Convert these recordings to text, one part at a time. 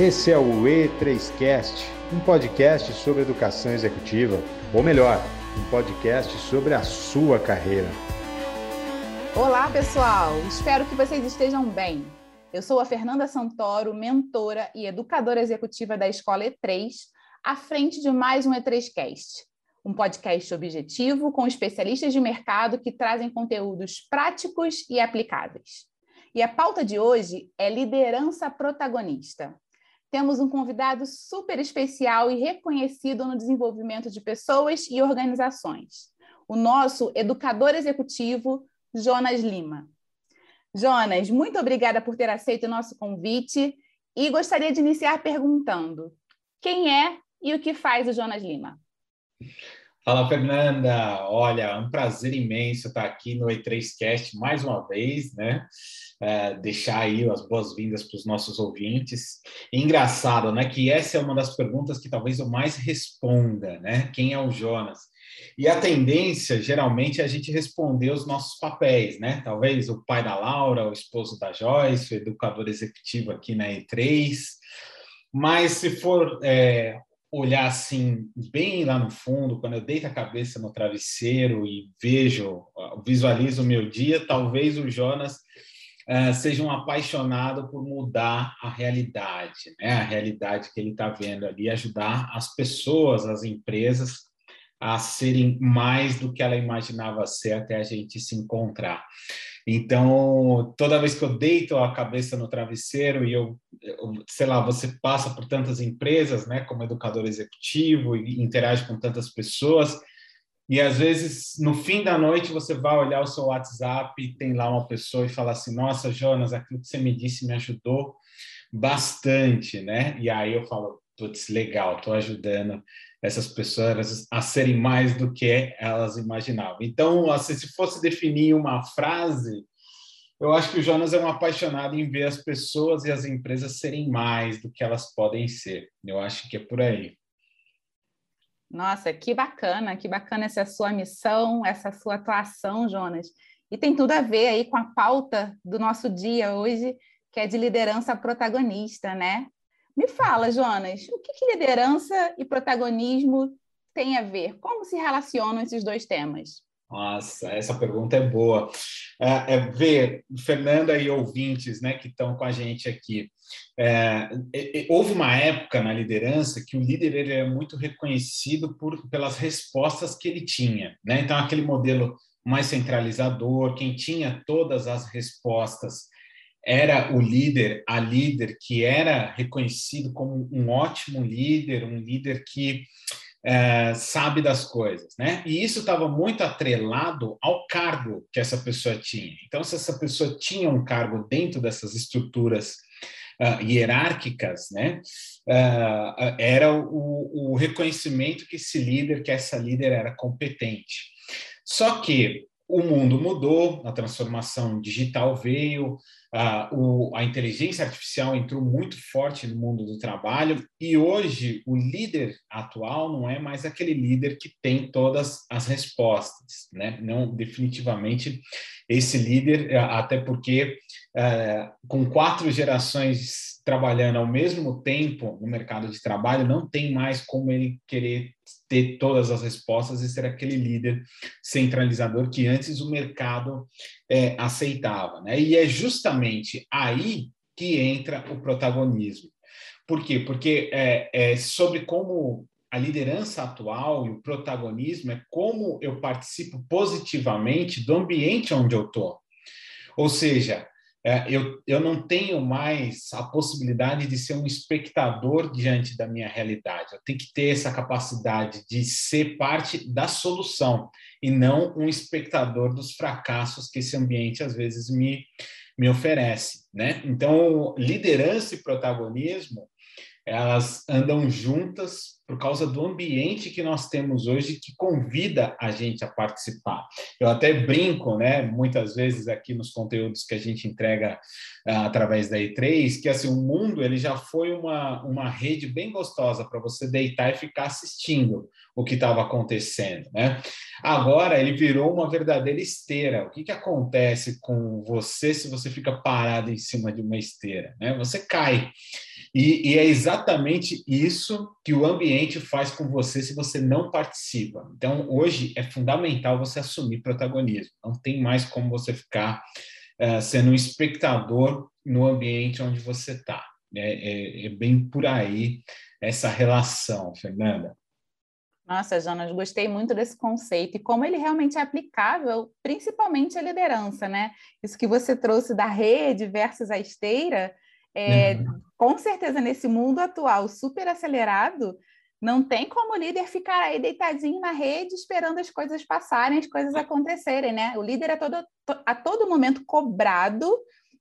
Esse é o E3Cast, um podcast sobre educação executiva, ou melhor, um podcast sobre a sua carreira. Olá, pessoal! Espero que vocês estejam bem. Eu sou a Fernanda Santoro, mentora e educadora executiva da Escola E3, à frente de mais um E3Cast, um podcast objetivo com especialistas de mercado que trazem conteúdos práticos e aplicáveis. E a pauta de hoje é liderança protagonista temos um convidado super especial e reconhecido no desenvolvimento de pessoas e organizações, o nosso educador executivo, Jonas Lima. Jonas, muito obrigada por ter aceito o nosso convite e gostaria de iniciar perguntando: quem é e o que faz o Jonas Lima? Fala, Fernanda. Olha, é um prazer imenso estar aqui no E3Cast mais uma vez, né? É, deixar aí as boas-vindas para os nossos ouvintes. Engraçado, né? Que essa é uma das perguntas que talvez eu mais responda, né? Quem é o Jonas? E a tendência, geralmente, é a gente responder os nossos papéis, né? Talvez o pai da Laura, o esposo da Joyce, o educador executivo aqui na E3. Mas se for é, olhar assim, bem lá no fundo, quando eu deito a cabeça no travesseiro e vejo, visualizo o meu dia, talvez o Jonas uh, seja um apaixonado por mudar a realidade, né? a realidade que ele está vendo ali, ajudar as pessoas, as empresas a serem mais do que ela imaginava ser até a gente se encontrar. Então, toda vez que eu deito a cabeça no travesseiro e eu, eu, sei lá, você passa por tantas empresas, né, como educador executivo e interage com tantas pessoas, e às vezes no fim da noite você vai olhar o seu WhatsApp e tem lá uma pessoa e fala assim: "Nossa, Jonas, aquilo que você me disse me ajudou bastante", né? E aí eu falo: "Putz, legal, estou ajudando essas pessoas a serem mais do que elas imaginavam. Então, assim, se fosse definir uma frase, eu acho que o Jonas é um apaixonado em ver as pessoas e as empresas serem mais do que elas podem ser. Eu acho que é por aí. Nossa, que bacana, que bacana essa sua missão, essa sua atuação, Jonas. E tem tudo a ver aí com a pauta do nosso dia hoje, que é de liderança protagonista, né? Me fala, Jonas, o que, que liderança e protagonismo têm a ver? Como se relacionam esses dois temas? Nossa, essa pergunta é boa. É, é ver, Fernanda e ouvintes né, que estão com a gente aqui. É, é, houve uma época na liderança que o líder ele é muito reconhecido por, pelas respostas que ele tinha. Né? Então, aquele modelo mais centralizador, quem tinha todas as respostas era o líder, a líder que era reconhecido como um ótimo líder, um líder que é, sabe das coisas, né? E isso estava muito atrelado ao cargo que essa pessoa tinha. Então, se essa pessoa tinha um cargo dentro dessas estruturas uh, hierárquicas, né? Uh, era o, o reconhecimento que esse líder, que essa líder era competente. Só que o mundo mudou, a transformação digital veio, a, o, a inteligência artificial entrou muito forte no mundo do trabalho e hoje o líder atual não é mais aquele líder que tem todas as respostas, né? Não definitivamente esse líder, até porque é, com quatro gerações trabalhando ao mesmo tempo no mercado de trabalho, não tem mais como ele querer ter todas as respostas e ser aquele líder centralizador que antes o mercado é, aceitava. Né? E é justamente aí que entra o protagonismo. Por quê? Porque é, é sobre como a liderança atual e o protagonismo é como eu participo positivamente do ambiente onde eu estou. Ou seja, é, eu, eu não tenho mais a possibilidade de ser um espectador diante da minha realidade. Eu tenho que ter essa capacidade de ser parte da solução e não um espectador dos fracassos que esse ambiente às vezes me, me oferece. Né? Então, liderança e protagonismo elas andam juntas por causa do ambiente que nós temos hoje que convida a gente a participar. Eu até brinco, né, muitas vezes aqui nos conteúdos que a gente entrega uh, através da E3, que assim, o mundo ele já foi uma, uma rede bem gostosa para você deitar e ficar assistindo o que estava acontecendo, né? Agora ele virou uma verdadeira esteira. O que, que acontece com você se você fica parado em cima de uma esteira, né? Você cai. E, e, é exatamente isso que o ambiente faz com você se você não participa. Então, hoje é fundamental você assumir protagonismo. Não tem mais como você ficar uh, sendo um espectador no ambiente onde você está. É, é, é bem por aí essa relação, Fernanda. Nossa, Jonas, gostei muito desse conceito e como ele realmente é aplicável, principalmente à liderança, né? Isso que você trouxe da rede versus a esteira, é, uhum. Com certeza nesse mundo atual super acelerado, não tem como o líder ficar aí deitadinho na rede esperando as coisas passarem, as coisas acontecerem, né? O líder é todo, a todo momento cobrado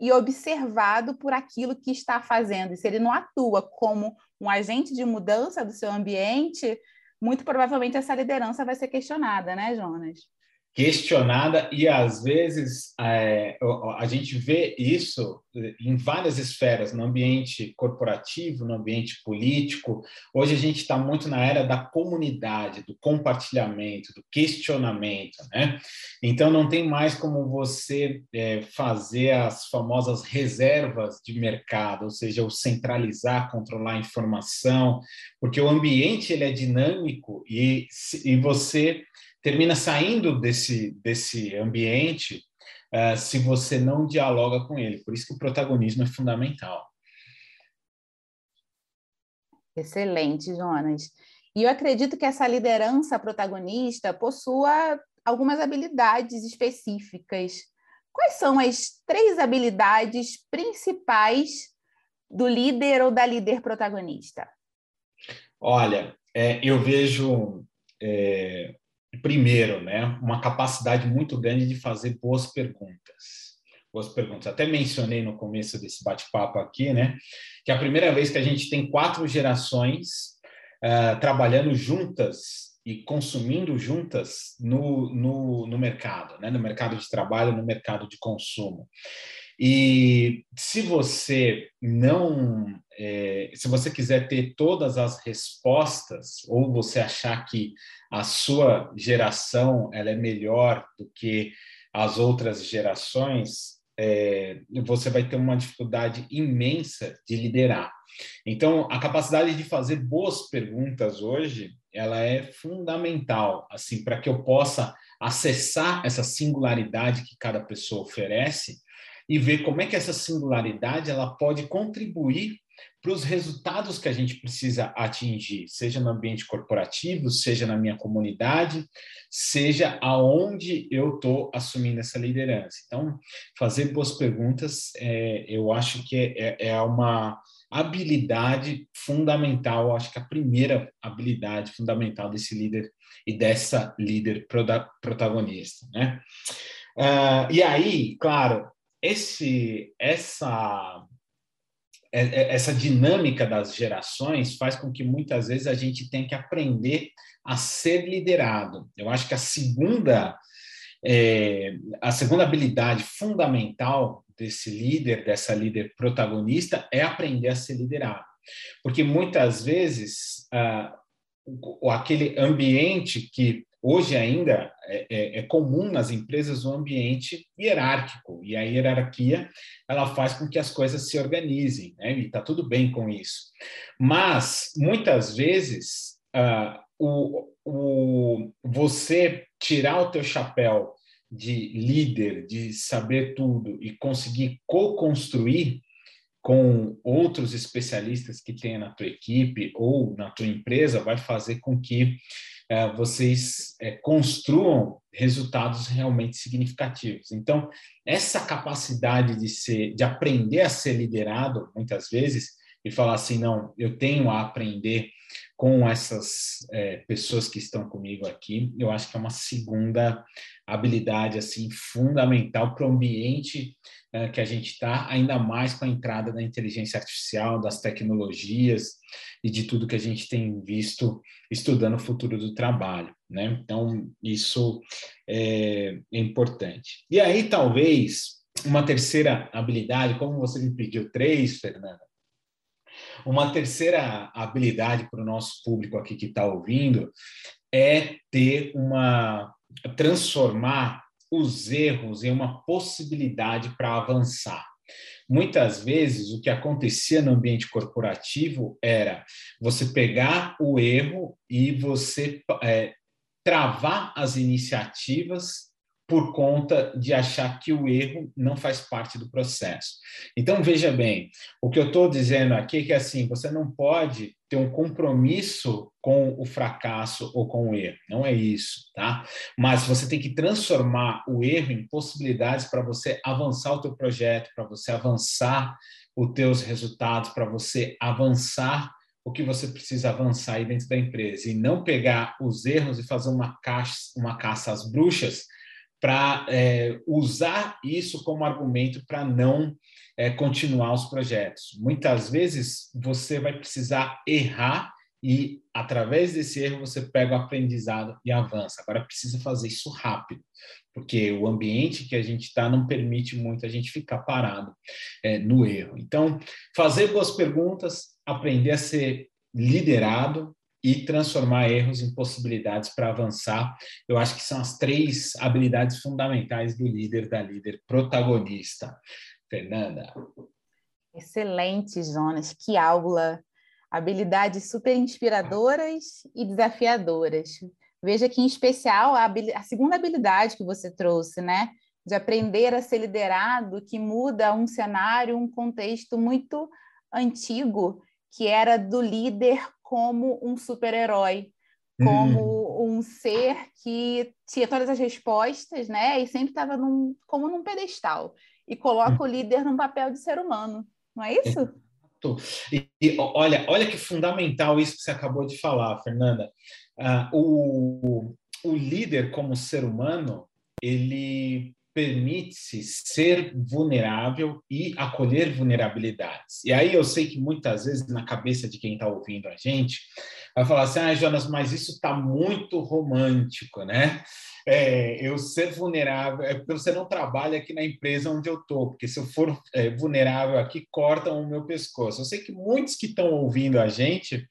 e observado por aquilo que está fazendo. E se ele não atua como um agente de mudança do seu ambiente, muito provavelmente essa liderança vai ser questionada, né, Jonas? Questionada e às vezes é, a gente vê isso em várias esferas, no ambiente corporativo, no ambiente político. Hoje a gente está muito na era da comunidade, do compartilhamento, do questionamento, né? Então não tem mais como você é, fazer as famosas reservas de mercado, ou seja, o centralizar, controlar a informação, porque o ambiente ele é dinâmico e, e você termina saindo desse, desse ambiente uh, se você não dialoga com ele. Por isso que o protagonismo é fundamental. Excelente, Jonas. E eu acredito que essa liderança protagonista possua algumas habilidades específicas. Quais são as três habilidades principais do líder ou da líder protagonista? Olha, é, eu vejo é, primeiro, né, uma capacidade muito grande de fazer boas perguntas. Boas perguntas. Até mencionei no começo desse bate-papo aqui, né, que é a primeira vez que a gente tem quatro gerações uh, trabalhando juntas e consumindo juntas no, no, no mercado, né, no mercado de trabalho, no mercado de consumo. E se você não, é, se você quiser ter todas as respostas, ou você achar que a sua geração ela é melhor do que as outras gerações, é, você vai ter uma dificuldade imensa de liderar. Então, a capacidade de fazer boas perguntas hoje, ela é fundamental, assim, para que eu possa acessar essa singularidade que cada pessoa oferece e ver como é que essa singularidade ela pode contribuir para os resultados que a gente precisa atingir, seja no ambiente corporativo, seja na minha comunidade, seja aonde eu estou assumindo essa liderança. Então, fazer boas perguntas, é, eu acho que é, é uma habilidade fundamental, acho que a primeira habilidade fundamental desse líder e dessa líder protagonista, né? Uh, e aí, claro, esse, essa, é, é, essa dinâmica das gerações faz com que muitas vezes a gente tenha que aprender a ser liderado. Eu acho que a segunda, é, a segunda habilidade fundamental desse líder, dessa líder protagonista, é aprender a ser liderado. Porque muitas vezes ah, aquele ambiente que Hoje ainda é, é, é, comum nas empresas o um ambiente hierárquico e a hierarquia ela faz com que as coisas se organizem, né? E está tudo bem com isso. Mas muitas vezes uh, o, o, você tirar o teu chapéu de líder, de saber tudo e conseguir co-construir com outros especialistas que tenha na tua equipe ou na tua empresa vai fazer com que é, vocês é, construam resultados realmente significativos. Então, essa capacidade de ser, de aprender a ser liderado, muitas vezes, e falar assim, não, eu tenho a aprender com essas é, pessoas que estão comigo aqui, eu acho que é uma segunda habilidade assim fundamental para o ambiente é, que a gente está, ainda mais com a entrada da inteligência artificial, das tecnologias e de tudo que a gente tem visto estudando o futuro do trabalho, né? Então isso é, é importante. E aí talvez uma terceira habilidade, como você me pediu três, Fernanda, uma terceira habilidade para o nosso público aqui que está ouvindo é ter uma transformar os erros em uma possibilidade para avançar. muitas vezes o que acontecia no ambiente corporativo era você pegar o erro e você é, travar as iniciativas por conta de achar que o erro não faz parte do processo. Então, veja bem, o que eu estou dizendo aqui é que assim, você não pode ter um compromisso com o fracasso ou com o erro, não é isso, tá? Mas você tem que transformar o erro em possibilidades para você avançar o teu projeto, para você avançar os teus resultados, para você avançar o que você precisa avançar aí dentro da empresa e não pegar os erros e fazer uma caça, uma caça às bruxas para é, usar isso como argumento para não é, continuar os projetos. Muitas vezes você vai precisar errar e, através desse erro, você pega o aprendizado e avança. Agora, precisa fazer isso rápido, porque o ambiente que a gente está não permite muito a gente ficar parado é, no erro. Então, fazer boas perguntas, aprender a ser liderado, e transformar erros em possibilidades para avançar. Eu acho que são as três habilidades fundamentais do líder, da líder protagonista. Fernanda. Excelente, Jonas. Que aula! Habilidades super inspiradoras e desafiadoras. Veja que, em especial, a, a segunda habilidade que você trouxe, né? De aprender a ser liderado, que muda um cenário, um contexto muito antigo, que era do líder como um super-herói, como hum. um ser que tinha todas as respostas, né? E sempre estava num, como num pedestal. E coloca hum. o líder num papel de ser humano, não é isso? E, e, olha, olha que fundamental isso que você acabou de falar, Fernanda. Ah, o, o líder como ser humano, ele permite-se ser vulnerável e acolher vulnerabilidades. E aí eu sei que muitas vezes na cabeça de quem está ouvindo a gente vai falar assim, ah, Jonas, mas isso está muito romântico, né? É, eu ser vulnerável é porque você não trabalha aqui na empresa onde eu estou, porque se eu for é, vulnerável aqui, cortam o meu pescoço. Eu sei que muitos que estão ouvindo a gente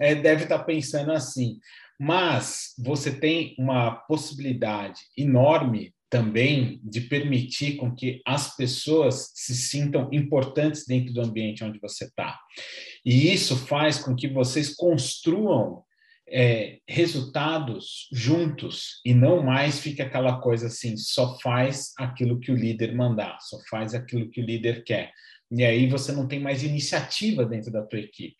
é, devem estar tá pensando assim, mas você tem uma possibilidade enorme também de permitir com que as pessoas se sintam importantes dentro do ambiente onde você está. E isso faz com que vocês construam é, resultados juntos e não mais fique aquela coisa assim, só faz aquilo que o líder mandar, só faz aquilo que o líder quer. E aí você não tem mais iniciativa dentro da tua equipe.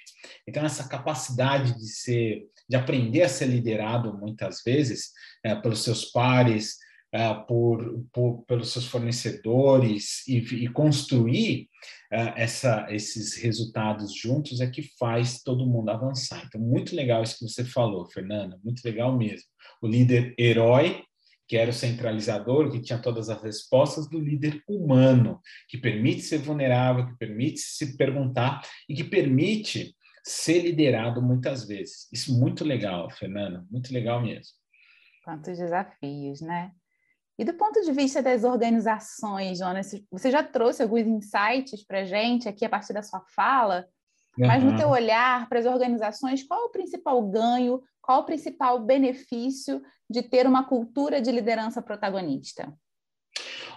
Então essa capacidade de ser, de aprender a ser liderado muitas vezes é, pelos seus pares, uh, por, por, pelos seus fornecedores e, e construir uh, essa, esses resultados juntos é que faz todo mundo avançar. Então, muito legal isso que você falou, Fernanda, muito legal mesmo. O líder herói, que era o centralizador, que tinha todas as respostas, do líder humano, que permite ser vulnerável, que permite se perguntar e que permite ser liderado muitas vezes. Isso muito legal, Fernanda, muito legal mesmo. Quantos desafios, né? E do ponto de vista das organizações, Jonas, você já trouxe alguns insights para a gente aqui a partir da sua fala, uhum. mas no teu olhar para as organizações, qual é o principal ganho, qual é o principal benefício de ter uma cultura de liderança protagonista?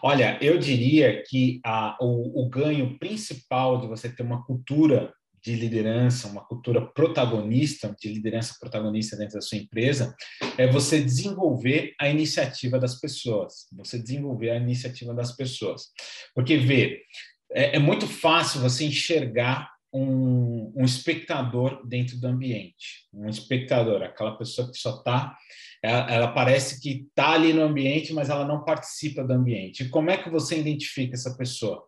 Olha, eu diria que a, o, o ganho principal de você ter uma cultura de liderança, uma cultura protagonista, de liderança protagonista dentro da sua empresa, é você desenvolver a iniciativa das pessoas, você desenvolver a iniciativa das pessoas. Porque, vê, é, é muito fácil você enxergar um, um, espectador dentro do ambiente, um espectador, aquela pessoa que só está, ela, ela, parece que está ali no ambiente, mas ela não participa do ambiente. E como é que você identifica essa pessoa?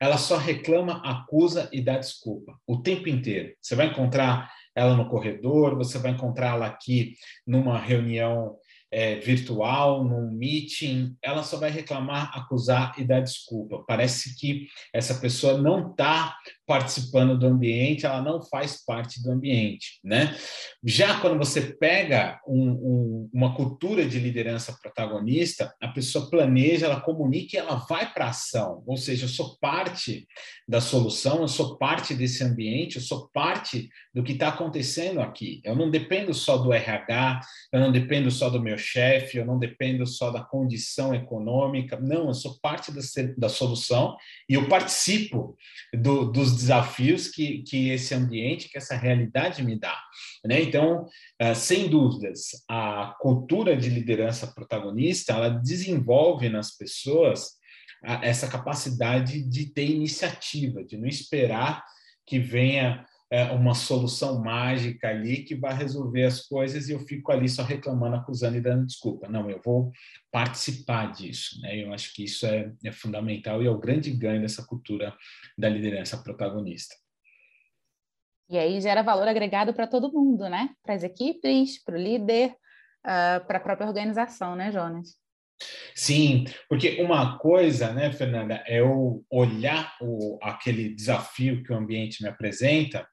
Ela só reclama, acusa e dá desculpa o tempo inteiro. Você vai encontrar ela no corredor, você vai encontrá-la aqui numa reunião é, virtual, num meeting, ela só vai reclamar, acusar e dar desculpa. Parece que essa pessoa não está participando do ambiente, ela não faz parte do ambiente, né? Já quando você pega um, um, uma cultura de liderança protagonista, a pessoa planeja, ela comunica e ela vai para ação. Ou seja, eu sou parte da solução, eu sou parte desse ambiente, eu sou parte do que está acontecendo aqui. Eu não dependo só do RH, eu não dependo só do meu meu chefe, eu não dependo só da condição econômica. Não, eu sou parte da, da solução e eu participo do, dos desafios que, que esse ambiente, que essa realidade me dá. Né? Então, uh, sem dúvidas, a cultura de liderança protagonista, ela desenvolve nas pessoas essa capacidade de ter iniciativa, de não esperar que venha uma solução mágica ali que vai resolver as coisas e eu fico ali só reclamando, acusando e dando desculpa. Não, eu vou participar disso. Né? Eu acho que isso é, é fundamental e é o grande ganho dessa cultura da liderança protagonista. E aí gera valor agregado para todo mundo, né? Para as equipes, para o líder, uh, para a própria organização, né, Jonas? Sim, porque uma coisa, né, Fernanda, é eu olhar o, aquele desafio que o ambiente me apresenta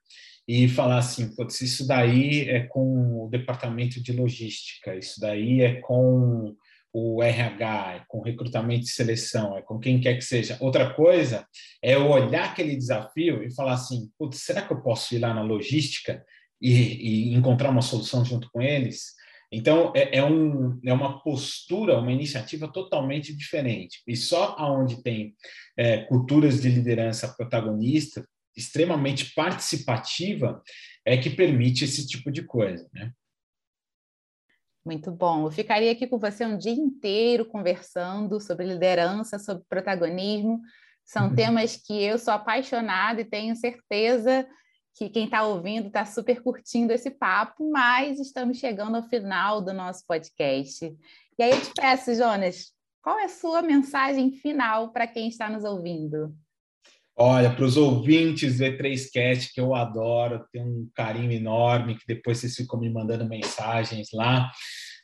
e falar assim, putz, isso daí é com o departamento de logística, isso daí é com o RH, é com recrutamento e seleção, é com quem quer que seja. Outra coisa é eu olhar aquele desafio e falar assim, putz, será que eu posso ir lá na logística e, e encontrar uma solução junto com eles? Então, é, é, um, é uma postura, uma iniciativa totalmente diferente. E só onde tem é, culturas de liderança protagonista, extremamente participativa, é que permite esse tipo de coisa. Né? Muito bom. Eu ficaria aqui com você um dia inteiro conversando sobre liderança, sobre protagonismo. São temas que eu sou apaixonada e tenho certeza que quem está ouvindo está super curtindo esse papo, mas estamos chegando ao final do nosso podcast. E aí eu te peço, Jonas, qual é a sua mensagem final para quem está nos ouvindo? Olha, para os ouvintes do E3Cast, que eu adoro, tenho um carinho enorme, que depois vocês ficam me mandando mensagens lá.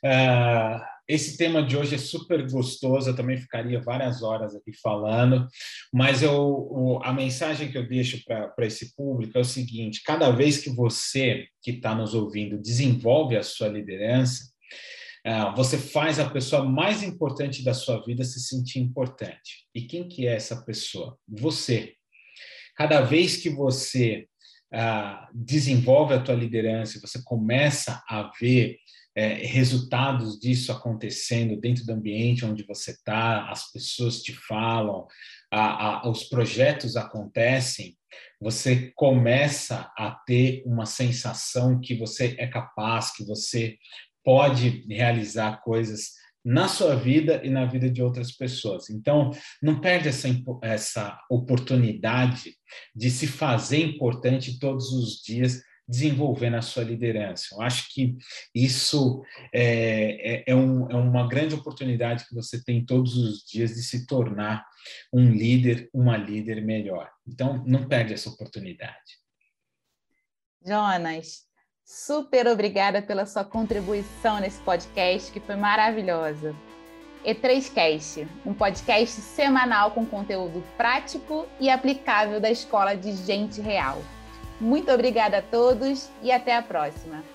Uh, esse tema de hoje é super gostoso, eu também ficaria várias horas aqui falando, mas eu, a mensagem que eu deixo para esse público é o seguinte: cada vez que você que está nos ouvindo desenvolve a sua liderança, ah, você faz a pessoa mais importante da sua vida se sentir importante. E quem que é essa pessoa? Você. Cada vez que você uh, desenvolve a tua liderança, você começa a ver é, resultados disso acontecendo dentro do ambiente onde você está, as pessoas te falam, a, a, os projetos acontecem, você começa a ter uma sensação que você é capaz, que você pode realizar coisas na sua vida e na vida de outras pessoas. Então, não perde essa, essa oportunidade de se fazer importante todos os dias desenvolvendo a sua liderança. Eu acho que isso é, é, é, um, é uma grande oportunidade que você tem todos os dias de se tornar um líder, uma líder melhor. Então, não perde essa oportunidade. Jonas, super obrigada pela sua contribuição nesse podcast, que foi maravilhosa. E3Cast, um podcast semanal com conteúdo prático e aplicável da Escola de Gente Real. Muito obrigada a todos e até a próxima.